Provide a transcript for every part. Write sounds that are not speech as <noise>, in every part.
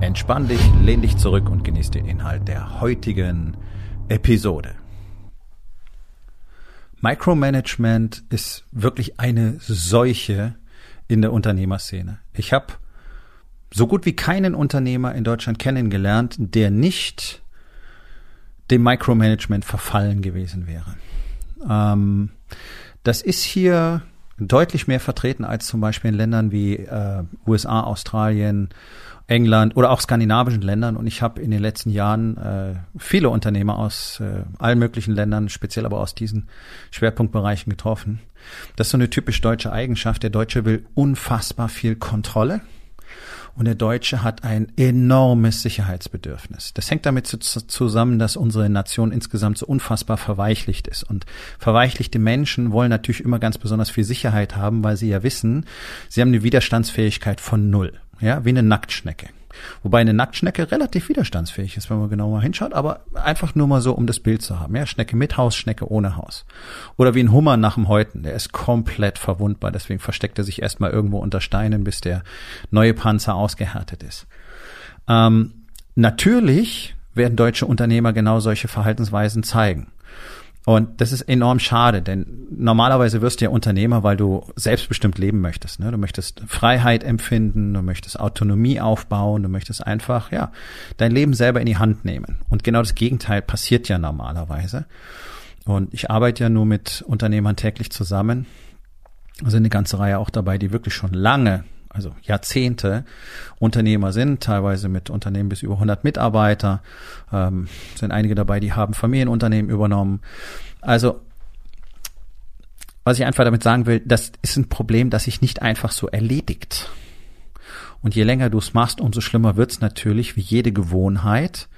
Entspann dich, lehn dich zurück und genieß den Inhalt der heutigen Episode. Micromanagement ist wirklich eine Seuche in der Unternehmerszene. Ich habe so gut wie keinen Unternehmer in Deutschland kennengelernt, der nicht dem Micromanagement verfallen gewesen wäre. Ähm, das ist hier deutlich mehr vertreten als zum Beispiel in Ländern wie äh, USA, Australien England oder auch skandinavischen Ländern. Und ich habe in den letzten Jahren äh, viele Unternehmer aus äh, allen möglichen Ländern, speziell aber aus diesen Schwerpunktbereichen getroffen. Das ist so eine typisch deutsche Eigenschaft. Der Deutsche will unfassbar viel Kontrolle. Und der Deutsche hat ein enormes Sicherheitsbedürfnis. Das hängt damit zu, zusammen, dass unsere Nation insgesamt so unfassbar verweichlicht ist. Und verweichlichte Menschen wollen natürlich immer ganz besonders viel Sicherheit haben, weil sie ja wissen, sie haben eine Widerstandsfähigkeit von null ja, wie eine Nacktschnecke. Wobei eine Nacktschnecke relativ widerstandsfähig ist, wenn man genau mal hinschaut, aber einfach nur mal so, um das Bild zu haben. Ja, Schnecke mit Haus, Schnecke ohne Haus. Oder wie ein Hummer nach dem Häuten, der ist komplett verwundbar, deswegen versteckt er sich erstmal irgendwo unter Steinen, bis der neue Panzer ausgehärtet ist. Ähm, natürlich werden deutsche Unternehmer genau solche Verhaltensweisen zeigen. Und das ist enorm schade, denn normalerweise wirst du ja Unternehmer, weil du selbstbestimmt leben möchtest. Ne? Du möchtest Freiheit empfinden, du möchtest Autonomie aufbauen, du möchtest einfach, ja, dein Leben selber in die Hand nehmen. Und genau das Gegenteil passiert ja normalerweise. Und ich arbeite ja nur mit Unternehmern täglich zusammen. Da sind eine ganze Reihe auch dabei, die wirklich schon lange also Jahrzehnte Unternehmer sind, teilweise mit Unternehmen bis über 100 Mitarbeiter. Ähm, sind einige dabei, die haben Familienunternehmen übernommen. Also was ich einfach damit sagen will, das ist ein Problem, das sich nicht einfach so erledigt. Und je länger du es machst, umso schlimmer wird es natürlich, wie jede Gewohnheit.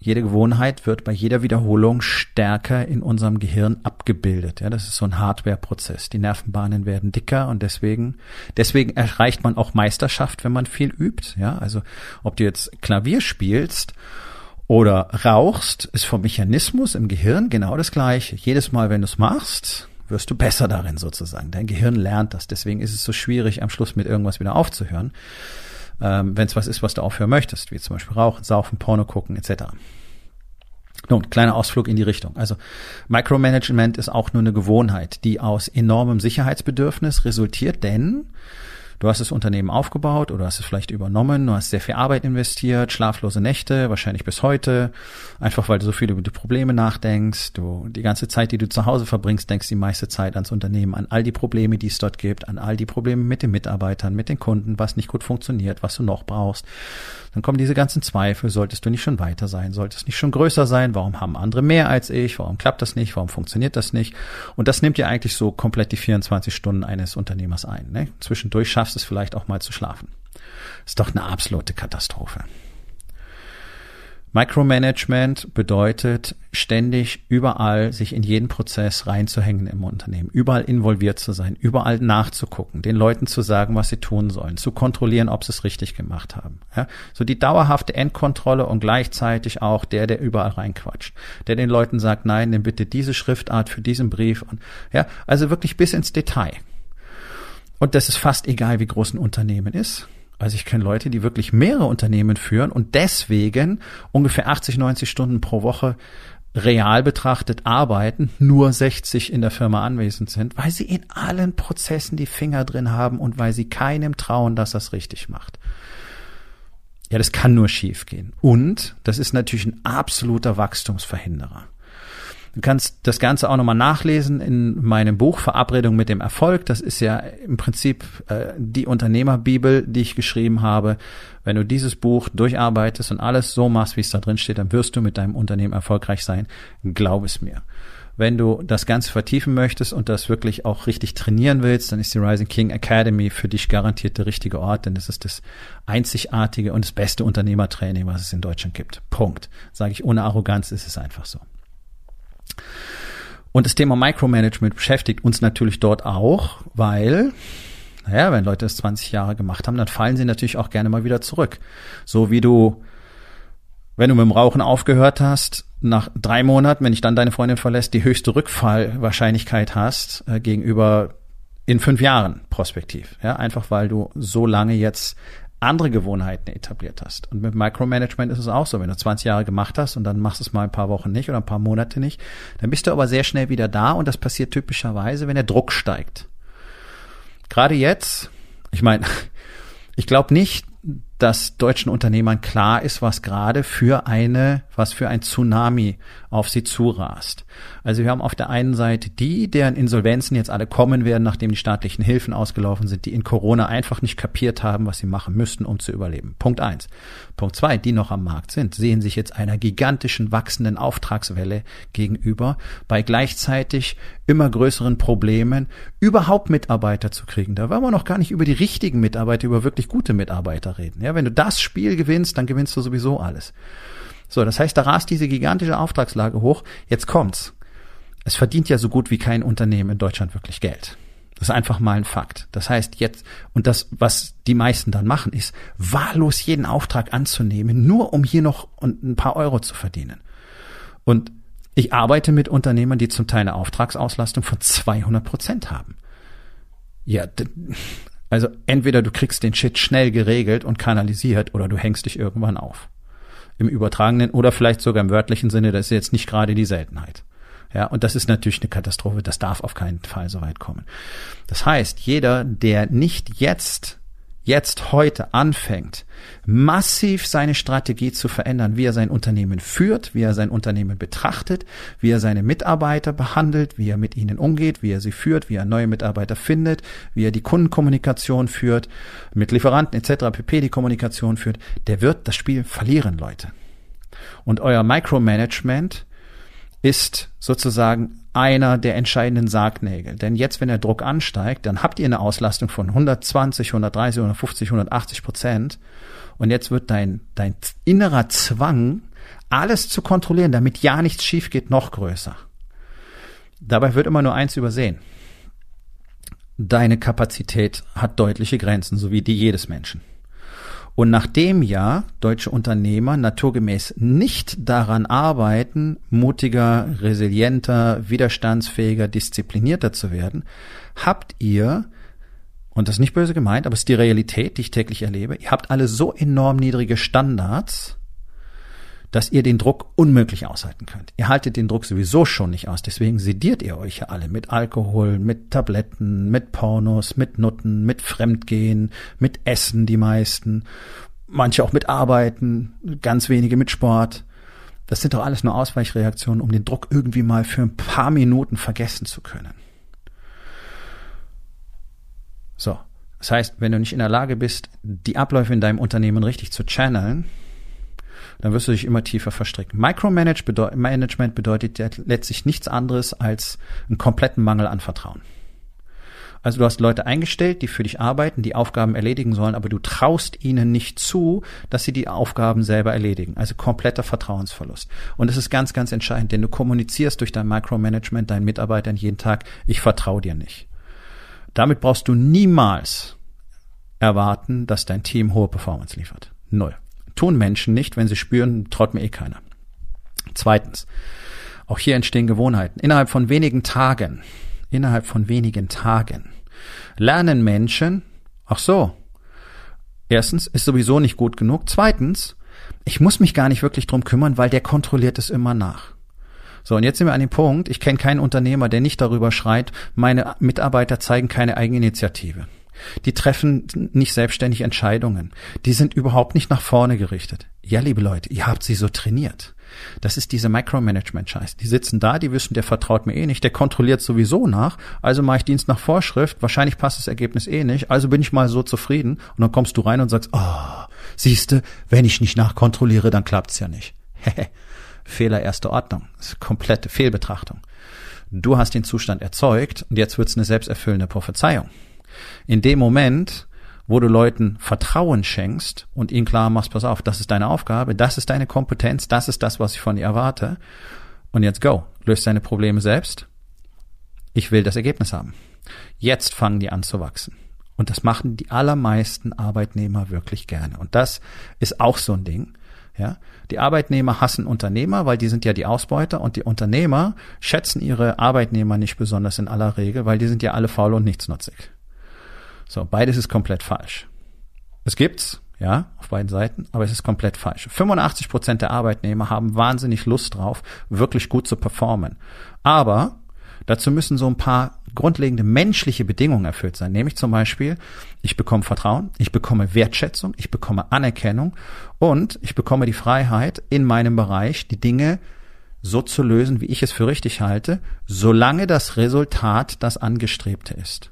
Jede Gewohnheit wird bei jeder Wiederholung stärker in unserem Gehirn abgebildet. Ja, das ist so ein Hardware-Prozess. Die Nervenbahnen werden dicker und deswegen, deswegen erreicht man auch Meisterschaft, wenn man viel übt. Ja, also ob du jetzt Klavier spielst oder rauchst, ist vom Mechanismus im Gehirn genau das gleiche. Jedes Mal, wenn du es machst, wirst du besser darin sozusagen. Dein Gehirn lernt das. Deswegen ist es so schwierig, am Schluss mit irgendwas wieder aufzuhören ähm, wenn es was ist, was du aufhören möchtest, wie zum Beispiel Rauchen, Saufen, Porno gucken etc. Nun, kleiner Ausflug in die Richtung. Also Micromanagement ist auch nur eine Gewohnheit, die aus enormem Sicherheitsbedürfnis resultiert, denn Du hast das Unternehmen aufgebaut oder hast es vielleicht übernommen, du hast sehr viel Arbeit investiert, schlaflose Nächte, wahrscheinlich bis heute, einfach weil du so viel über die Probleme nachdenkst. Du die ganze Zeit, die du zu Hause verbringst, denkst die meiste Zeit ans Unternehmen, an all die Probleme, die es dort gibt, an all die Probleme mit den Mitarbeitern, mit den Kunden, was nicht gut funktioniert, was du noch brauchst. Dann kommen diese ganzen Zweifel, solltest du nicht schon weiter sein, solltest nicht schon größer sein, warum haben andere mehr als ich, warum klappt das nicht, warum funktioniert das nicht? Und das nimmt ja eigentlich so komplett die 24 Stunden eines Unternehmers ein. Ne? Zwischendurch schaffst es vielleicht auch mal zu schlafen. Ist doch eine absolute Katastrophe. Micromanagement bedeutet ständig überall sich in jeden Prozess reinzuhängen im Unternehmen, überall involviert zu sein, überall nachzugucken, den Leuten zu sagen, was sie tun sollen, zu kontrollieren, ob sie es richtig gemacht haben. Ja, so die dauerhafte Endkontrolle und gleichzeitig auch der, der überall reinquatscht, der den Leuten sagt, nein, nimm bitte diese Schriftart für diesen Brief und ja, also wirklich bis ins Detail. Und das ist fast egal, wie groß ein Unternehmen ist. Also ich kenne Leute, die wirklich mehrere Unternehmen führen und deswegen ungefähr 80, 90 Stunden pro Woche real betrachtet arbeiten, nur 60 in der Firma anwesend sind, weil sie in allen Prozessen die Finger drin haben und weil sie keinem trauen, dass es richtig macht. Ja, das kann nur schiefgehen. Und das ist natürlich ein absoluter Wachstumsverhinderer. Du kannst das Ganze auch nochmal nachlesen in meinem Buch Verabredung mit dem Erfolg. Das ist ja im Prinzip äh, die Unternehmerbibel, die ich geschrieben habe. Wenn du dieses Buch durcharbeitest und alles so machst, wie es da drin steht, dann wirst du mit deinem Unternehmen erfolgreich sein. Glaub es mir. Wenn du das Ganze vertiefen möchtest und das wirklich auch richtig trainieren willst, dann ist die Rising King Academy für dich garantiert der richtige Ort, denn es ist das einzigartige und das beste Unternehmertraining, was es in Deutschland gibt. Punkt. Sage ich ohne Arroganz, ist es einfach so. Und das Thema Micromanagement beschäftigt uns natürlich dort auch, weil naja, wenn Leute das 20 Jahre gemacht haben, dann fallen sie natürlich auch gerne mal wieder zurück. So wie du, wenn du mit dem Rauchen aufgehört hast, nach drei Monaten, wenn dich dann deine Freundin verlässt, die höchste Rückfallwahrscheinlichkeit hast äh, gegenüber in fünf Jahren prospektiv. Ja, einfach weil du so lange jetzt andere Gewohnheiten etabliert hast. Und mit Micromanagement ist es auch so, wenn du 20 Jahre gemacht hast und dann machst du es mal ein paar Wochen nicht oder ein paar Monate nicht, dann bist du aber sehr schnell wieder da und das passiert typischerweise, wenn der Druck steigt. Gerade jetzt, ich meine, <laughs> ich glaube nicht, dass deutschen Unternehmern klar ist, was gerade für eine, was für ein Tsunami auf sie zurast. Also wir haben auf der einen Seite die, deren Insolvenzen jetzt alle kommen werden, nachdem die staatlichen Hilfen ausgelaufen sind, die in Corona einfach nicht kapiert haben, was sie machen müssten, um zu überleben. Punkt eins. Punkt zwei, die noch am Markt sind, sehen sich jetzt einer gigantischen wachsenden Auftragswelle gegenüber, bei gleichzeitig immer größeren Problemen, überhaupt Mitarbeiter zu kriegen. Da wollen wir noch gar nicht über die richtigen Mitarbeiter, über wirklich gute Mitarbeiter reden. Ja, wenn du das Spiel gewinnst, dann gewinnst du sowieso alles. So, das heißt, da rast diese gigantische Auftragslage hoch. Jetzt kommt's. Es verdient ja so gut wie kein Unternehmen in Deutschland wirklich Geld. Das ist einfach mal ein Fakt. Das heißt jetzt, und das, was die meisten dann machen, ist, wahllos jeden Auftrag anzunehmen, nur um hier noch ein paar Euro zu verdienen. Und ich arbeite mit Unternehmern, die zum Teil eine Auftragsauslastung von 200 Prozent haben. Ja, also entweder du kriegst den Shit schnell geregelt und kanalisiert oder du hängst dich irgendwann auf. Im übertragenen oder vielleicht sogar im wörtlichen Sinne, das ist jetzt nicht gerade die Seltenheit. Ja, und das ist natürlich eine Katastrophe. Das darf auf keinen Fall so weit kommen. Das heißt, jeder, der nicht jetzt, jetzt heute anfängt, massiv seine Strategie zu verändern, wie er sein Unternehmen führt, wie er sein Unternehmen betrachtet, wie er seine Mitarbeiter behandelt, wie er mit ihnen umgeht, wie er sie führt, wie er neue Mitarbeiter findet, wie er die Kundenkommunikation führt, mit Lieferanten etc. pp. die Kommunikation führt, der wird das Spiel verlieren, Leute. Und euer Micromanagement ist sozusagen einer der entscheidenden Sargnägel. Denn jetzt, wenn der Druck ansteigt, dann habt ihr eine Auslastung von 120, 130, 150, 180 Prozent. Und jetzt wird dein, dein innerer Zwang, alles zu kontrollieren, damit ja nichts schief geht, noch größer. Dabei wird immer nur eins übersehen. Deine Kapazität hat deutliche Grenzen, so wie die jedes Menschen. Und nachdem ja deutsche Unternehmer naturgemäß nicht daran arbeiten, mutiger, resilienter, widerstandsfähiger, disziplinierter zu werden, habt ihr, und das ist nicht böse gemeint, aber es ist die Realität, die ich täglich erlebe, ihr habt alle so enorm niedrige Standards, dass ihr den Druck unmöglich aushalten könnt. Ihr haltet den Druck sowieso schon nicht aus, deswegen sediert ihr euch ja alle mit Alkohol, mit Tabletten, mit Pornos, mit Nutten, mit Fremdgehen, mit Essen die meisten, manche auch mit Arbeiten, ganz wenige mit Sport. Das sind doch alles nur Ausweichreaktionen, um den Druck irgendwie mal für ein paar Minuten vergessen zu können. So. Das heißt, wenn du nicht in der Lage bist, die Abläufe in deinem Unternehmen richtig zu channeln, dann wirst du dich immer tiefer verstricken. Micromanagement bedeutet letztlich nichts anderes als einen kompletten Mangel an Vertrauen. Also du hast Leute eingestellt, die für dich arbeiten, die Aufgaben erledigen sollen, aber du traust ihnen nicht zu, dass sie die Aufgaben selber erledigen. Also kompletter Vertrauensverlust. Und das ist ganz, ganz entscheidend, denn du kommunizierst durch dein Micromanagement deinen Mitarbeitern jeden Tag, ich vertraue dir nicht. Damit brauchst du niemals erwarten, dass dein Team hohe Performance liefert. Null tun Menschen nicht, wenn sie spüren, traut mir eh keiner. Zweitens, auch hier entstehen Gewohnheiten. Innerhalb von wenigen Tagen, innerhalb von wenigen Tagen lernen Menschen, ach so, erstens ist sowieso nicht gut genug. Zweitens, ich muss mich gar nicht wirklich drum kümmern, weil der kontrolliert es immer nach. So, und jetzt sind wir an dem Punkt, ich kenne keinen Unternehmer, der nicht darüber schreit, meine Mitarbeiter zeigen keine Eigeninitiative. Die treffen nicht selbstständig Entscheidungen. Die sind überhaupt nicht nach vorne gerichtet. Ja, liebe Leute, ihr habt sie so trainiert. Das ist diese Micromanagement-Scheiß. Die sitzen da, die wissen, der vertraut mir eh nicht, der kontrolliert sowieso nach, also mache ich Dienst nach Vorschrift, wahrscheinlich passt das Ergebnis eh nicht, also bin ich mal so zufrieden und dann kommst du rein und sagst, oh, siehste, wenn ich nicht nachkontrolliere, dann klappt's ja nicht. <laughs> Fehler erster Ordnung. Das ist komplette Fehlbetrachtung. du hast den Zustand erzeugt und jetzt wird's eine selbsterfüllende Prophezeiung. In dem Moment, wo du Leuten Vertrauen schenkst und ihnen klar machst, pass auf, das ist deine Aufgabe, das ist deine Kompetenz, das ist das, was ich von dir erwarte. Und jetzt go, löst deine Probleme selbst. Ich will das Ergebnis haben. Jetzt fangen die an zu wachsen. Und das machen die allermeisten Arbeitnehmer wirklich gerne. Und das ist auch so ein Ding. Ja, die Arbeitnehmer hassen Unternehmer, weil die sind ja die Ausbeuter und die Unternehmer schätzen ihre Arbeitnehmer nicht besonders in aller Regel, weil die sind ja alle faul und nichtsnutzig. So, beides ist komplett falsch. Es gibt's, ja, auf beiden Seiten, aber es ist komplett falsch. 85 Prozent der Arbeitnehmer haben wahnsinnig Lust drauf, wirklich gut zu performen. Aber Dazu müssen so ein paar grundlegende menschliche Bedingungen erfüllt sein, nämlich zum Beispiel, ich bekomme Vertrauen, ich bekomme Wertschätzung, ich bekomme Anerkennung und ich bekomme die Freiheit, in meinem Bereich die Dinge so zu lösen, wie ich es für richtig halte, solange das Resultat das angestrebte ist.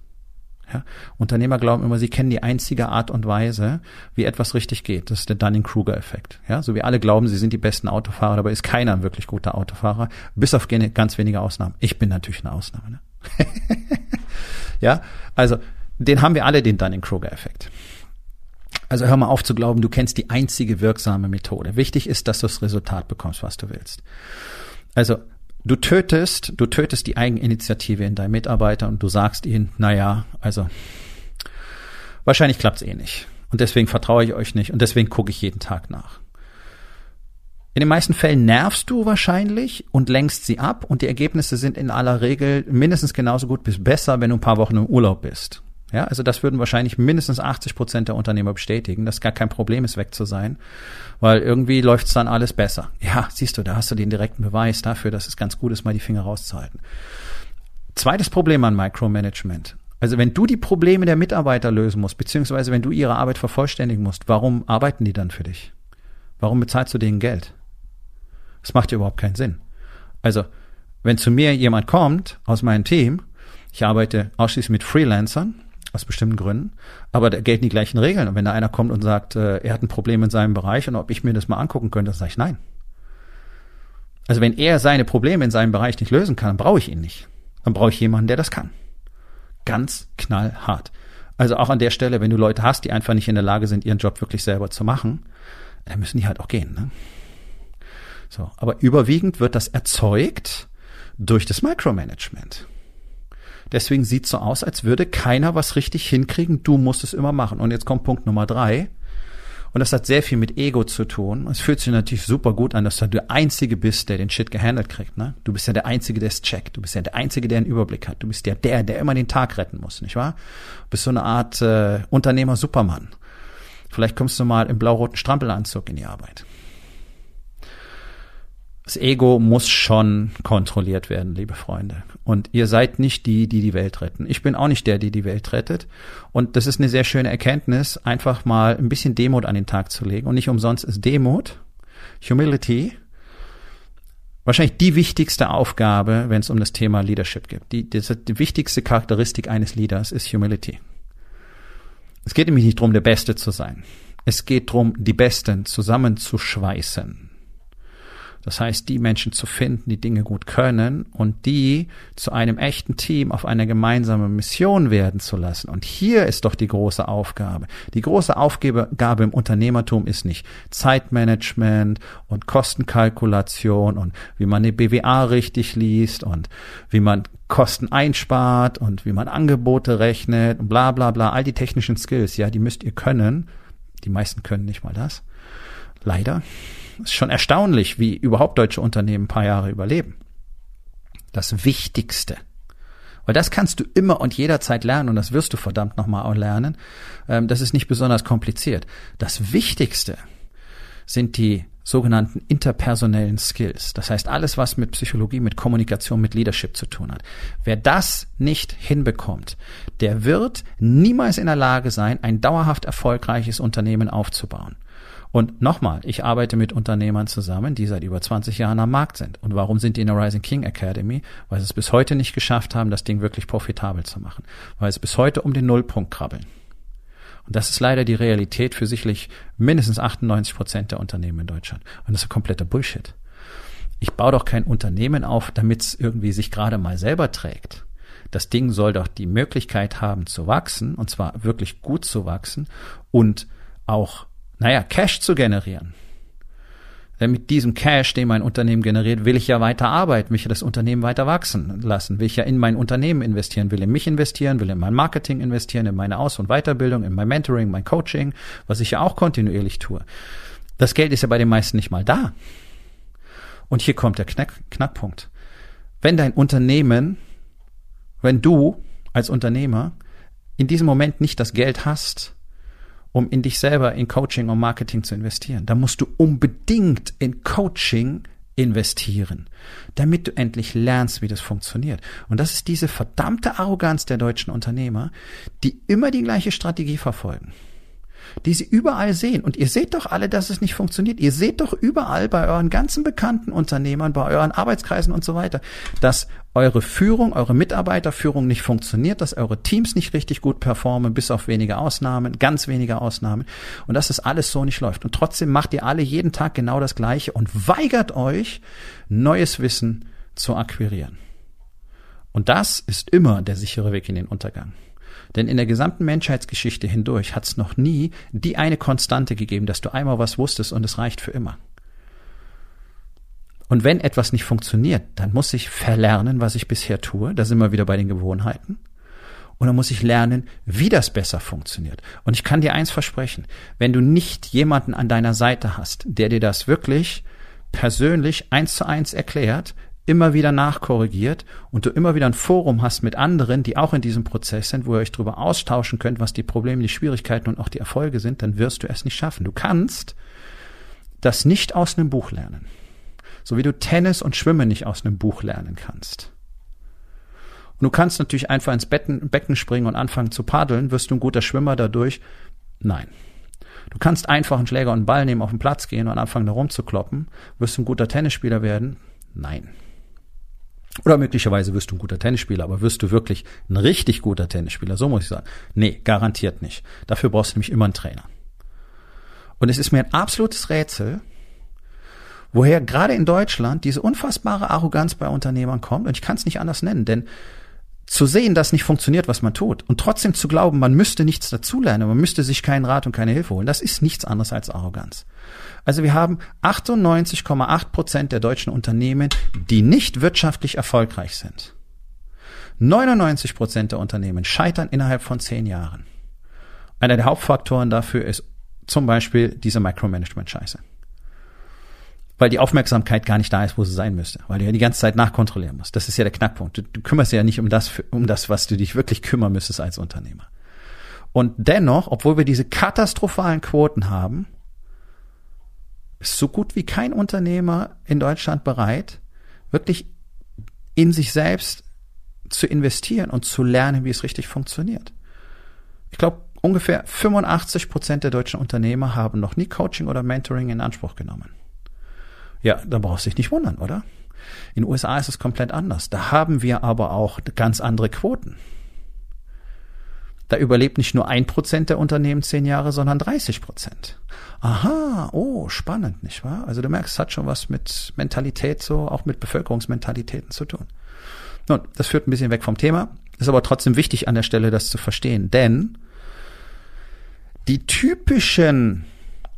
Ja? Unternehmer glauben immer, sie kennen die einzige Art und Weise, wie etwas richtig geht. Das ist der Dunning-Kruger-Effekt. Ja? So wie alle glauben, sie sind die besten Autofahrer, dabei ist keiner ein wirklich guter Autofahrer, bis auf ganz wenige Ausnahmen. Ich bin natürlich eine Ausnahme. Ne? <laughs> ja, also den haben wir alle, den Dunning-Kruger-Effekt. Also hör mal auf zu glauben, du kennst die einzige wirksame Methode. Wichtig ist, dass du das Resultat bekommst, was du willst. Also Du tötest, du tötest die Eigeninitiative in deinem Mitarbeiter und du sagst ihnen, na ja, also wahrscheinlich klappt's eh nicht. Und deswegen vertraue ich euch nicht und deswegen gucke ich jeden Tag nach. In den meisten Fällen nervst du wahrscheinlich und lenkst sie ab und die Ergebnisse sind in aller Regel mindestens genauso gut bis besser, wenn du ein paar Wochen im Urlaub bist. Ja, also das würden wahrscheinlich mindestens 80 Prozent der Unternehmer bestätigen, dass gar kein Problem ist, weg zu sein, weil irgendwie läuft's dann alles besser. Ja, siehst du, da hast du den direkten Beweis dafür, dass es ganz gut ist, mal die Finger rauszuhalten. Zweites Problem an Micromanagement. Also wenn du die Probleme der Mitarbeiter lösen musst, beziehungsweise wenn du ihre Arbeit vervollständigen musst, warum arbeiten die dann für dich? Warum bezahlst du denen Geld? Das macht ja überhaupt keinen Sinn. Also, wenn zu mir jemand kommt aus meinem Team, ich arbeite ausschließlich mit Freelancern, aus bestimmten Gründen. Aber da gelten die gleichen Regeln. Und wenn da einer kommt und sagt, äh, er hat ein Problem in seinem Bereich und ob ich mir das mal angucken könnte, dann sage ich nein. Also wenn er seine Probleme in seinem Bereich nicht lösen kann, dann brauche ich ihn nicht. Dann brauche ich jemanden, der das kann. Ganz knallhart. Also auch an der Stelle, wenn du Leute hast, die einfach nicht in der Lage sind, ihren Job wirklich selber zu machen, dann müssen die halt auch gehen. Ne? So, aber überwiegend wird das erzeugt durch das Micromanagement. Deswegen sieht so aus, als würde keiner was richtig hinkriegen. Du musst es immer machen. Und jetzt kommt Punkt Nummer drei. Und das hat sehr viel mit Ego zu tun. Es fühlt sich natürlich super gut an, dass du der Einzige bist, der den Shit gehandelt kriegt. Ne? Du bist ja der Einzige, der es checkt. Du bist ja der Einzige, der einen Überblick hat. Du bist ja der, der immer den Tag retten muss, nicht wahr? Du bist so eine Art äh, Unternehmer-Supermann. Vielleicht kommst du mal im blau-roten Strampelanzug in die Arbeit das Ego muss schon kontrolliert werden, liebe Freunde. Und ihr seid nicht die, die die Welt retten. Ich bin auch nicht der, die die Welt rettet. Und das ist eine sehr schöne Erkenntnis, einfach mal ein bisschen Demut an den Tag zu legen. Und nicht umsonst ist Demut, Humility, wahrscheinlich die wichtigste Aufgabe, wenn es um das Thema Leadership geht. Die, die, die wichtigste Charakteristik eines Leaders ist Humility. Es geht nämlich nicht darum, der Beste zu sein. Es geht darum, die Besten zusammenzuschweißen das heißt, die Menschen zu finden, die Dinge gut können und die zu einem echten Team auf einer gemeinsamen Mission werden zu lassen. Und hier ist doch die große Aufgabe. Die große Aufgabe im Unternehmertum ist nicht Zeitmanagement und Kostenkalkulation und wie man eine BWA richtig liest und wie man Kosten einspart und wie man Angebote rechnet und bla bla bla. All die technischen Skills, ja, die müsst ihr können. Die meisten können nicht mal das. Leider ist schon erstaunlich, wie überhaupt deutsche Unternehmen ein paar Jahre überleben. Das Wichtigste. Weil das kannst du immer und jederzeit lernen und das wirst du verdammt nochmal auch lernen. Ähm, das ist nicht besonders kompliziert. Das Wichtigste sind die sogenannten interpersonellen Skills. Das heißt, alles, was mit Psychologie, mit Kommunikation, mit Leadership zu tun hat. Wer das nicht hinbekommt, der wird niemals in der Lage sein, ein dauerhaft erfolgreiches Unternehmen aufzubauen. Und nochmal, ich arbeite mit Unternehmern zusammen, die seit über 20 Jahren am Markt sind. Und warum sind die in der Rising King Academy? Weil sie es bis heute nicht geschafft haben, das Ding wirklich profitabel zu machen. Weil es bis heute um den Nullpunkt krabbeln. Und das ist leider die Realität für sicherlich mindestens 98 Prozent der Unternehmen in Deutschland. Und das ist kompletter Bullshit. Ich baue doch kein Unternehmen auf, damit es irgendwie sich gerade mal selber trägt. Das Ding soll doch die Möglichkeit haben zu wachsen, und zwar wirklich gut zu wachsen und auch, naja, Cash zu generieren. Denn mit diesem Cash, den mein Unternehmen generiert, will ich ja weiter arbeiten, will ich das Unternehmen weiter wachsen lassen, will ich ja in mein Unternehmen investieren, will in mich investieren, will in mein Marketing investieren, in meine Aus- und Weiterbildung, in mein Mentoring, mein Coaching, was ich ja auch kontinuierlich tue. Das Geld ist ja bei den meisten nicht mal da. Und hier kommt der Knack Knackpunkt. Wenn dein Unternehmen, wenn du als Unternehmer in diesem Moment nicht das Geld hast, um in dich selber, in Coaching und Marketing zu investieren. Da musst du unbedingt in Coaching investieren, damit du endlich lernst, wie das funktioniert. Und das ist diese verdammte Arroganz der deutschen Unternehmer, die immer die gleiche Strategie verfolgen die sie überall sehen. Und ihr seht doch alle, dass es nicht funktioniert. Ihr seht doch überall bei euren ganzen bekannten Unternehmern, bei euren Arbeitskreisen und so weiter, dass eure Führung, eure Mitarbeiterführung nicht funktioniert, dass eure Teams nicht richtig gut performen, bis auf wenige Ausnahmen, ganz wenige Ausnahmen und dass das alles so nicht läuft. Und trotzdem macht ihr alle jeden Tag genau das Gleiche und weigert euch, neues Wissen zu akquirieren. Und das ist immer der sichere Weg in den Untergang. Denn in der gesamten Menschheitsgeschichte hindurch hat es noch nie die eine Konstante gegeben, dass du einmal was wusstest und es reicht für immer. Und wenn etwas nicht funktioniert, dann muss ich verlernen, was ich bisher tue. Da sind wir wieder bei den Gewohnheiten. Und dann muss ich lernen, wie das besser funktioniert. Und ich kann dir eins versprechen, wenn du nicht jemanden an deiner Seite hast, der dir das wirklich persönlich eins zu eins erklärt, immer wieder nachkorrigiert und du immer wieder ein Forum hast mit anderen, die auch in diesem Prozess sind, wo ihr euch darüber austauschen könnt, was die Probleme, die Schwierigkeiten und auch die Erfolge sind, dann wirst du es nicht schaffen. Du kannst das nicht aus einem Buch lernen. So wie du Tennis und Schwimmen nicht aus einem Buch lernen kannst. Und du kannst natürlich einfach ins Becken, Becken springen und anfangen zu paddeln. Wirst du ein guter Schwimmer dadurch? Nein. Du kannst einfach einen Schläger und einen Ball nehmen, auf den Platz gehen und anfangen da rumzukloppen. Wirst du ein guter Tennisspieler werden? Nein. Oder möglicherweise wirst du ein guter Tennisspieler, aber wirst du wirklich ein richtig guter Tennisspieler? So muss ich sagen. Nee, garantiert nicht. Dafür brauchst du nämlich immer einen Trainer. Und es ist mir ein absolutes Rätsel, woher gerade in Deutschland diese unfassbare Arroganz bei Unternehmern kommt. Und ich kann es nicht anders nennen, denn zu sehen, dass nicht funktioniert, was man tut, und trotzdem zu glauben, man müsste nichts dazulernen, man müsste sich keinen Rat und keine Hilfe holen, das ist nichts anderes als Arroganz. Also wir haben 98,8 Prozent der deutschen Unternehmen, die nicht wirtschaftlich erfolgreich sind. 99 Prozent der Unternehmen scheitern innerhalb von zehn Jahren. Einer der Hauptfaktoren dafür ist zum Beispiel diese Micromanagement-Scheiße. Weil die Aufmerksamkeit gar nicht da ist, wo sie sein müsste. Weil du ja die ganze Zeit nachkontrollieren musst. Das ist ja der Knackpunkt. Du, du kümmerst ja nicht um das, um das, was du dich wirklich kümmern müsstest als Unternehmer. Und dennoch, obwohl wir diese katastrophalen Quoten haben, ist so gut wie kein Unternehmer in Deutschland bereit, wirklich in sich selbst zu investieren und zu lernen, wie es richtig funktioniert. Ich glaube, ungefähr 85 Prozent der deutschen Unternehmer haben noch nie Coaching oder Mentoring in Anspruch genommen. Ja, da brauchst du dich nicht wundern, oder? In den USA ist es komplett anders. Da haben wir aber auch ganz andere Quoten. Da überlebt nicht nur ein Prozent der Unternehmen zehn Jahre, sondern 30 Prozent. Aha, oh, spannend, nicht wahr? Also du merkst, es hat schon was mit Mentalität so, auch mit Bevölkerungsmentalitäten zu tun. Nun, das führt ein bisschen weg vom Thema, ist aber trotzdem wichtig an der Stelle, das zu verstehen, denn die typischen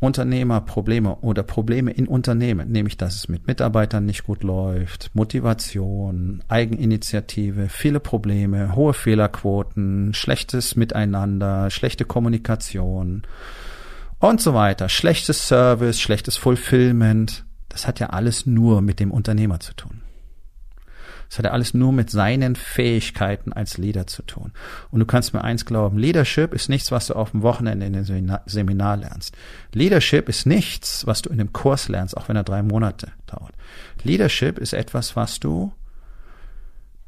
Unternehmerprobleme oder Probleme in Unternehmen, nämlich dass es mit Mitarbeitern nicht gut läuft, Motivation, Eigeninitiative, viele Probleme, hohe Fehlerquoten, schlechtes Miteinander, schlechte Kommunikation und so weiter, schlechtes Service, schlechtes Fulfillment, das hat ja alles nur mit dem Unternehmer zu tun. Das hat ja alles nur mit seinen Fähigkeiten als Leader zu tun. Und du kannst mir eins glauben, Leadership ist nichts, was du auf dem Wochenende in einem Seminar lernst. Leadership ist nichts, was du in einem Kurs lernst, auch wenn er drei Monate dauert. Leadership ist etwas, was du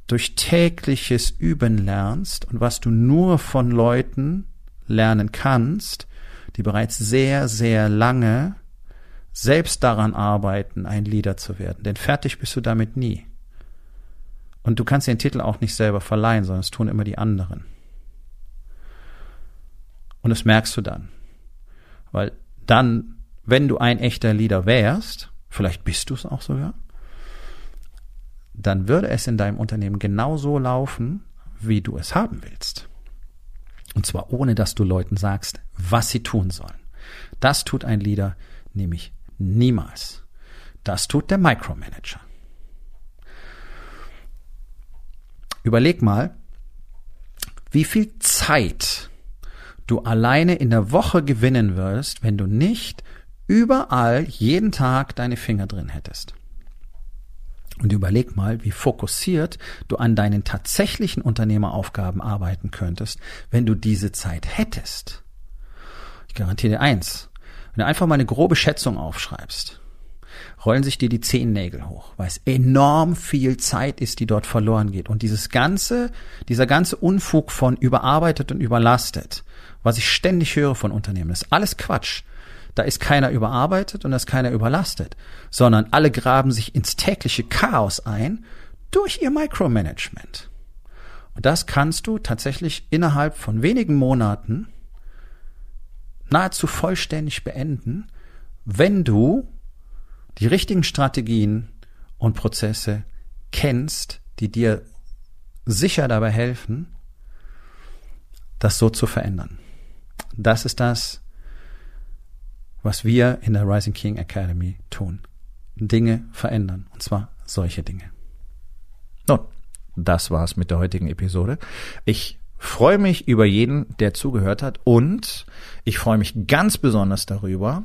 durch tägliches Üben lernst und was du nur von Leuten lernen kannst, die bereits sehr, sehr lange selbst daran arbeiten, ein Leader zu werden. Denn fertig bist du damit nie. Und du kannst den Titel auch nicht selber verleihen, sondern es tun immer die anderen. Und das merkst du dann. Weil dann, wenn du ein echter Leader wärst, vielleicht bist du es auch sogar, dann würde es in deinem Unternehmen genauso laufen, wie du es haben willst. Und zwar ohne, dass du Leuten sagst, was sie tun sollen. Das tut ein Leader nämlich niemals. Das tut der Micromanager. Überleg mal, wie viel Zeit du alleine in der Woche gewinnen wirst, wenn du nicht überall jeden Tag deine Finger drin hättest. Und überleg mal, wie fokussiert du an deinen tatsächlichen Unternehmeraufgaben arbeiten könntest, wenn du diese Zeit hättest. Ich garantiere dir eins. Wenn du einfach mal eine grobe Schätzung aufschreibst, rollen sich dir die Zehennägel hoch, weil es enorm viel Zeit ist, die dort verloren geht. Und dieses ganze, dieser ganze Unfug von überarbeitet und überlastet, was ich ständig höre von Unternehmen, ist alles Quatsch. Da ist keiner überarbeitet und da ist keiner überlastet, sondern alle graben sich ins tägliche Chaos ein durch ihr Micromanagement. Und das kannst du tatsächlich innerhalb von wenigen Monaten nahezu vollständig beenden, wenn du die richtigen Strategien und Prozesse kennst, die dir sicher dabei helfen, das so zu verändern. Das ist das, was wir in der Rising King Academy tun. Dinge verändern. Und zwar solche Dinge. Nun, das war's mit der heutigen Episode. Ich freue mich über jeden, der zugehört hat und ich freue mich ganz besonders darüber,